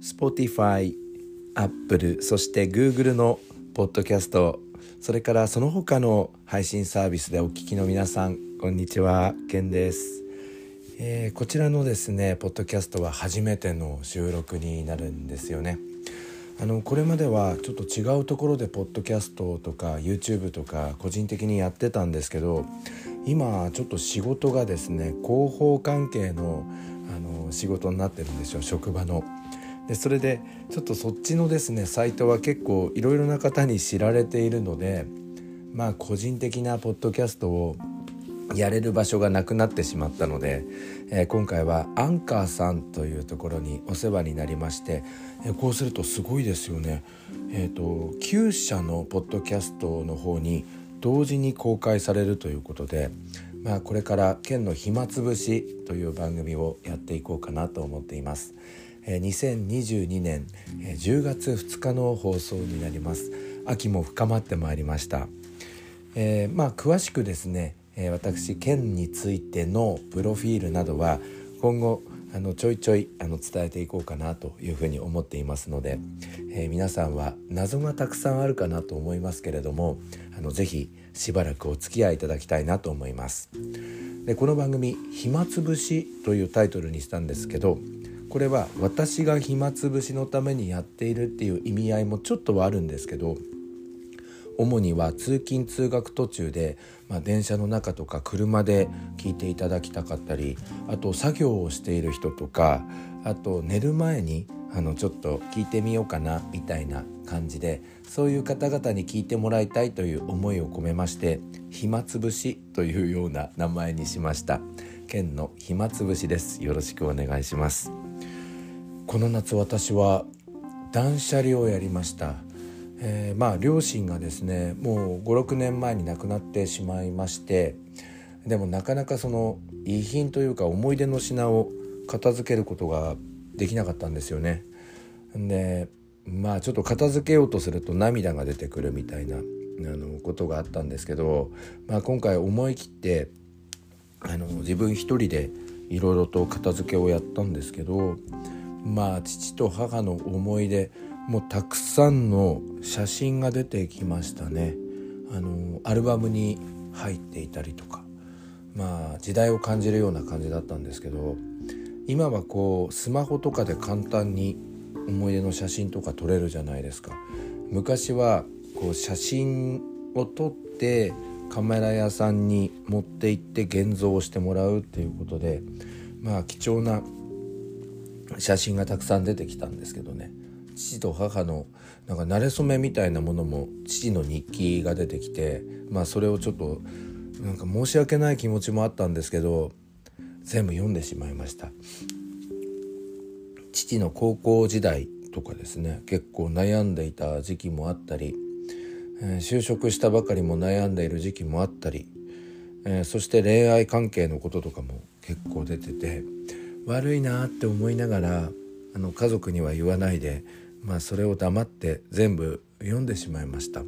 Spotify、Apple そして Google のポッドキャストそれからその他の配信サービスでお聞きの皆さんこんにちはケンです、えー、こちらのですねポッドキャストは初めての収録になるんですよねあのこれまではちょっと違うところでポッドキャストとか YouTube とか個人的にやってたんですけど今ちょっと仕事がですね広報関係のあの仕事になってるんですよ職場の。でそれでちょっとそっちのですねサイトは結構いろいろな方に知られているのでまあ個人的なポッドキャストをやれる場所がなくなってしまったので、えー、今回はアンカーさんというところにお世話になりまして、えー、こうするとすごいですよね。えー、と9社のポッドキャストの方に同時に公開されるということで、まあ、これから「県の暇つぶし」という番組をやっていこうかなと思っています。2022年10月2日の放送になります。秋も深まってまいりました、えー、まあ詳しくですね私県についてのプロフィールなどは今後あのちょいちょいあの伝えていこうかなというふうに思っていますので、えー、皆さんは謎がたくさんあるかなと思いますけれどもあのぜひしばらくお付き合いいただきたいなと思います。でこの番組「暇つぶし」というタイトルにしたんですけどこれは私が暇つぶしのためにやっているっていう意味合いもちょっとはあるんですけど主には通勤通学途中で、まあ、電車の中とか車で聞いていただきたかったりあと作業をしている人とかあと寝る前にあのちょっと聞いてみようかなみたいな感じでそういう方々に聞いてもらいたいという思いを込めまして暇つぶしというような名前にしました。県の暇つぶしです。よろしくお願いします。この夏私は断捨離をやりましたえー、まあ両親がですねもう56年前に亡くなってしまいましてでもなかなかその遺品というか思い出の品を片付けることができなかったんですよね。でまあちょっと片付けようとすると涙が出てくるみたいなあのことがあったんですけど、まあ、今回思い切ってあの自分一人でいろいろと片付けをやったんですけどまあ父と母の思い出もうたくさんの写真が出てきましたね。あのアルバムに入っていたりとかまあ時代を感じるような感じだったんですけど今はこうスマホとかで簡単に思い出の写真とか撮れるじゃないですか。昔はこう写真を撮ってカメラ屋さんに持って行って現像をしてもらうっていうことでまあ貴重な写真がたくさん出てきたんですけどね。父と母のなんか馴れ初めみたいなものも父の日記が出てきてまあそれをちょっとなんか申し訳ない気持ちもあったんですけど全部読んでしまいました。父の高校時代とかですね結構悩んでいた時期もあったり、えー、就職したばかりも悩んでいる時期もあったり、えー、そして恋愛関係のこととかも結構出てて悪いなって思いながらあの家族には言わないでまあ、それを黙って全部読んでしまいました。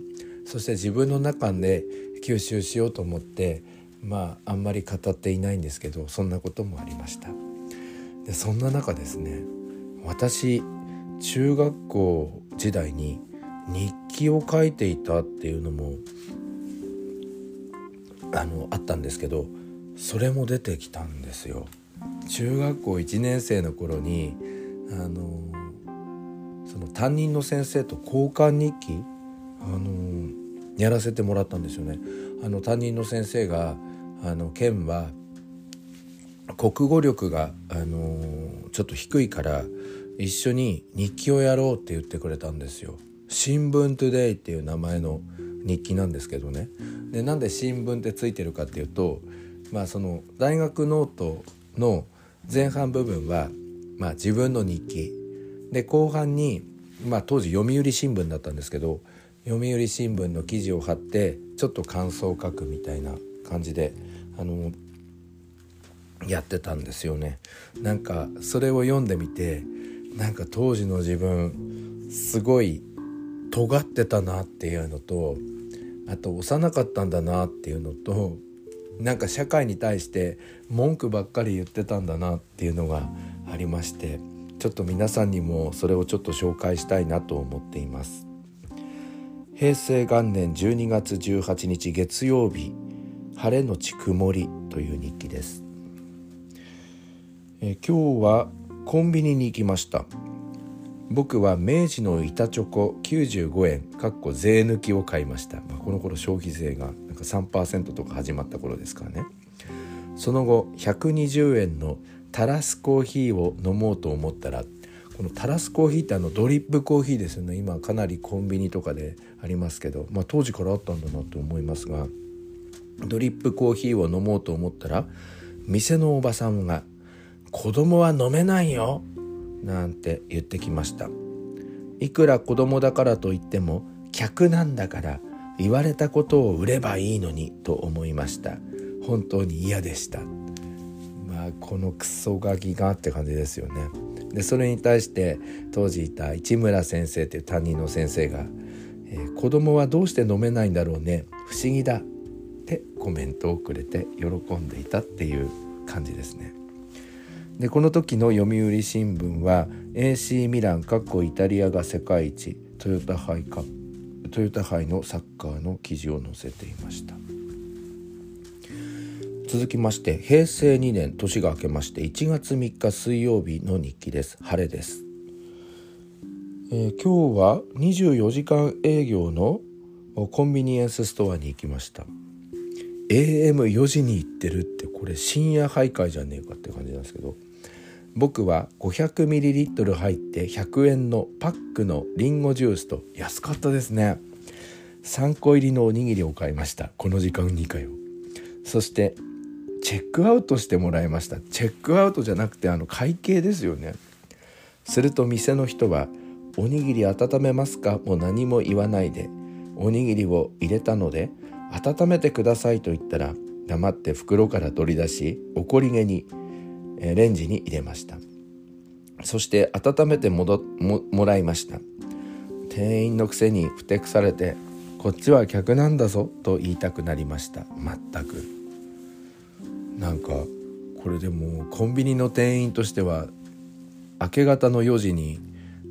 そして自分の中で吸収しようと思ってまああんまり語っていないんですけどそんなこともありました。でそんな中ですね私中学校時代に日記を書いていたっていうのもあのあったんですけどそれも出てきたんですよ。中学校1年生の頃にあのその担任の先生と交換日記、あのやらせてもらったんですよね。あの担任の先生があの県は国語力が、あのちょっと低いから一緒に日記をやろうって言ってくれたんですよ。新聞 Today っていう名前の日記なんですけどね。でなんで新聞ってついてるかっていうと、まあ、その大学ノートの前半部分は、まあ、自分の日記で後半に、まあ、当時読売新聞だったんですけど読売新聞の記事を貼ってちょっと感想を書くみたいな感じであのやってたんですよね。なんかそれを読んでみてなんか当時の自分すごい尖ってたなっていうのとあと幼かったんだなっていうのとなんか社会に対して文句ばっかり言ってたんだなっていうのがありましてちょっと皆さんにもそれをちょっと紹介したいなと思っています。平成元年12月18日月曜日晴れのち曇りという日記です。え今日はコンビニに行きました。僕は明治の板チョコ95円かっこ税抜きを買いました、まあ、この頃消費税がなんか3%とか始まった頃ですからね。その後120円のタラスコーヒーを飲もうと思ったらこのタラスコーヒーってあのドリップコーヒーですよね。今かなりコンビニとかでありますけど、まあ、当時からあったんだなと思いますがドリップコーヒーを飲もうと思ったら店のおばさんが「子供は飲めないよ」なんて言ってきましたいくら子供だからといっても客なんだから言われたことを売ればいいのにと思いました。本当に嫌でした。まあこのクソガキがって感じですよね。でそれに対して当時いた市村先生という担任の先生が「えー、子供はどうして飲めないんだろうね不思議だ」ってコメントをくれて喜んでいたっていう感じですね。でこの時の読売新聞は AC ミランかっこイタリアが世界一トヨタ杯かトヨタ杯のサッカーの記事を載せていました。続きまして平成2年年が明けまして1月3日水曜日の日記です。晴れです、えー、今日は24時間営業のコンビニエンスストアに行きました。AM4 時に行ってるってこれ深夜徘徊じゃねえかって感じなんですけど。僕は 500ml 入って100円のパックのりんごジュースと安かったですね。3個入りのおにぎりを買いました。この時間にかよ。そしてチェックアウトしてもらいました。チェックアウトじゃなくてあの会計ですよね。すると店の人は「おにぎり温めますか?」も何も言わないでおにぎりを入れたので「温めてください」と言ったら黙って袋から取り出し怒りげにレンジに入れました。そして温めてももらいました。店員のくせにふてくされて「こっちは客なんだぞ」と言いたくなりました。全く。なんかこれでもコンビニの店員としては明け方の4時に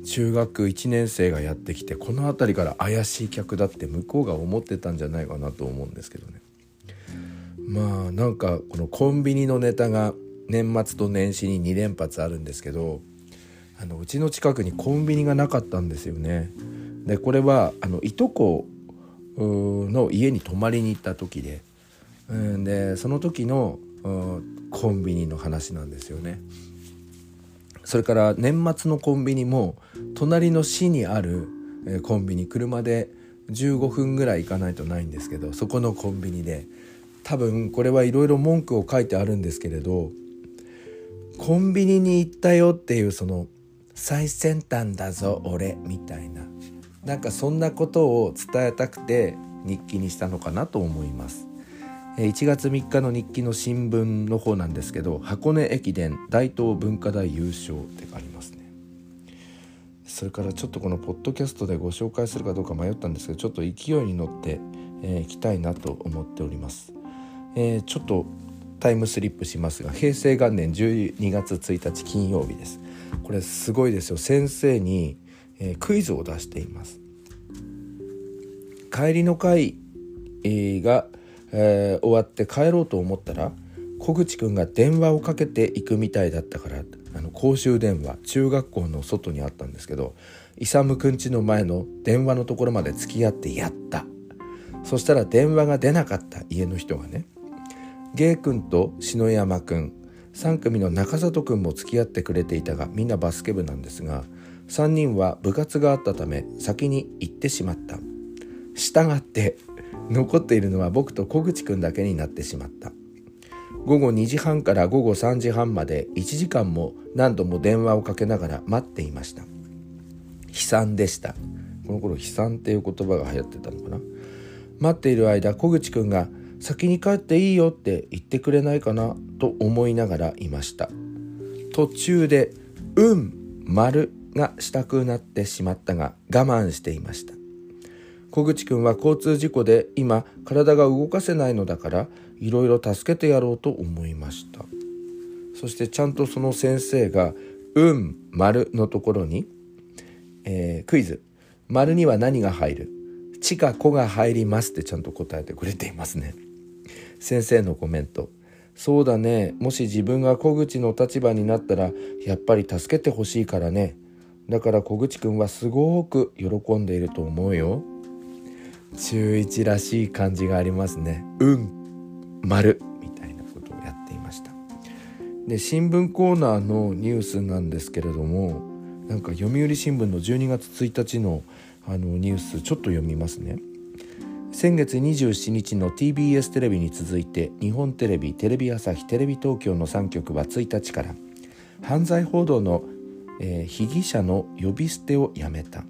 中学1年生がやってきてこの辺りから怪しい客だって向こうが思ってたんじゃないかなと思うんですけどねまあなんかこのコンビニのネタが年末と年始に2連発あるんですけどあのうちの近くにコンビニがなかったんですよね。でこれはあのいとこの家に泊まりに行った時ででその時のコンビニの話なんですよね。それから年末のコンビニも隣の市にあるコンビニ車で15分ぐらい行かないとないんですけどそこのコンビニで多分これはいろいろ文句を書いてあるんですけれどコンビニに行ったよっていうその最先端だぞ俺みたいななんかそんなことを伝えたくて日記にしたのかなと思います1月3日の日記の新聞の方なんですけど箱根駅伝大東文化大優勝ってありますね。それからちょっとこのポッドキャストでご紹介するかどうか迷ったんですけどちょっと勢いに乗ってい、えー、きたいなと思っております、えー、ちょっとタイムスリップしますが平成元年12月1日金曜日です。これすごいですよ。先生に、えー、クイズを出しています。帰りの会えが、えー、終わって帰ろうと思ったら小口くんが電話をかけていくみたいだったからあの公衆電話中学校の外にあったんですけど勇くんちの前の電話のところまで付き合ってやった。そしたら電話が出なかった家の人がね。ゲイ君と篠山君3組の中里君も付き合ってくれていたがみんなバスケ部なんですが3人は部活があったため先に行ってしまった。したがって残っているのは僕と小口くんだけになってしまった。午後2時半から午後3時半まで1時間も何度も電話をかけながら待っていました。悲惨でした。この頃悲惨っていう言葉が流行ってたのかな。待っている間小口くんが先に帰っていいよって言ってくれないかなと思いながらいました。途中で「うん」「丸がしたくなってしまったが我慢していました。小口くんは交通事故で今体が動かせないのだからいろいろ助けてやろうと思いました。そしてちゃんとその先生が「うん」「丸」のところに、えー、クイズ「丸には何が入る?」「地か子が入ります」ってちゃんと答えてくれていますね。先生のコメント。そうだね。もし自分が小口の立場になったらやっぱり助けてほしいからね。だから小口くんはすごく喜んでいると思うよ。中1らしい感じがありますね。うん丸。みたいなことをやっていました。で新聞コーナーのニュースなんですけれどもなんか読売新聞の12月1日のあのニュースちょっと読みますね。先月27日の TBS テレビに続いて日本テレビテレビ朝日テレビ東京の3局は1日から犯罪報道の、えー、被疑者の呼び捨てをやめた。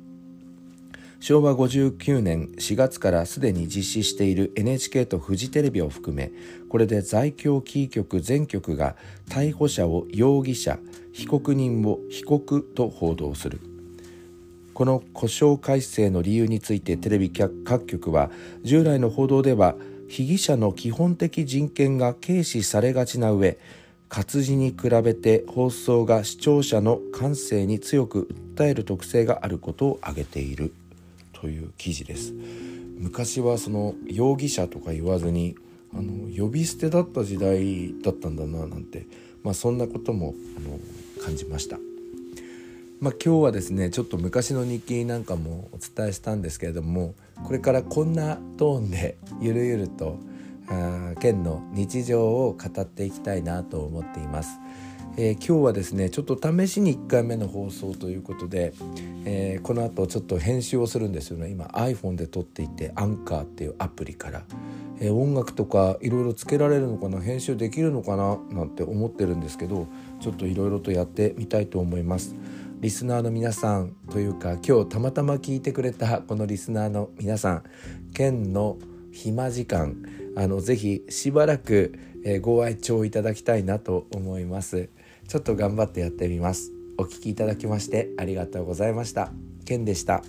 昭和59年4月からすでに実施している NHK とフジテレビを含めこれで在京キー局全局が逮捕者を容疑者被告人を被告と報道する。この故障改正の理由についてテレビ各局は従来の報道では被疑者の基本的人権が軽視されがちな上活字に比べて放送が視聴者の感性に強く訴える特性があることを挙げている。という記事です昔はその容疑者とか言わずにあの呼び捨てだった時代だったんだななんて、まあ、そんなこともあの感じました。まあ、今日はですねちょっと昔の日記なんかもお伝えしたんですけれどもこれからこんなトーンでゆるゆるとあ県の日常を語っていきたいなと思っています。えー、今日はですねちょっと試しに1回目の放送ということで、えー、この後ちょっと編集をするんですよね。今 iPhone で撮っていてアンカーっていうアプリから、えー、音楽とかいろいろつけられるのかな？編集できるのかな？なんて思ってるんですけどちょっといろいろとやってみたいと思います。リスナーの皆さんというか今日たまたま聞いてくれたこのリスナーの皆さん県の暇時間あのぜひしばらく、え、ご愛聴いただきたいなと思います。ちょっと頑張ってやってみます。お聴きいただきましてありがとうございました。ケンでした。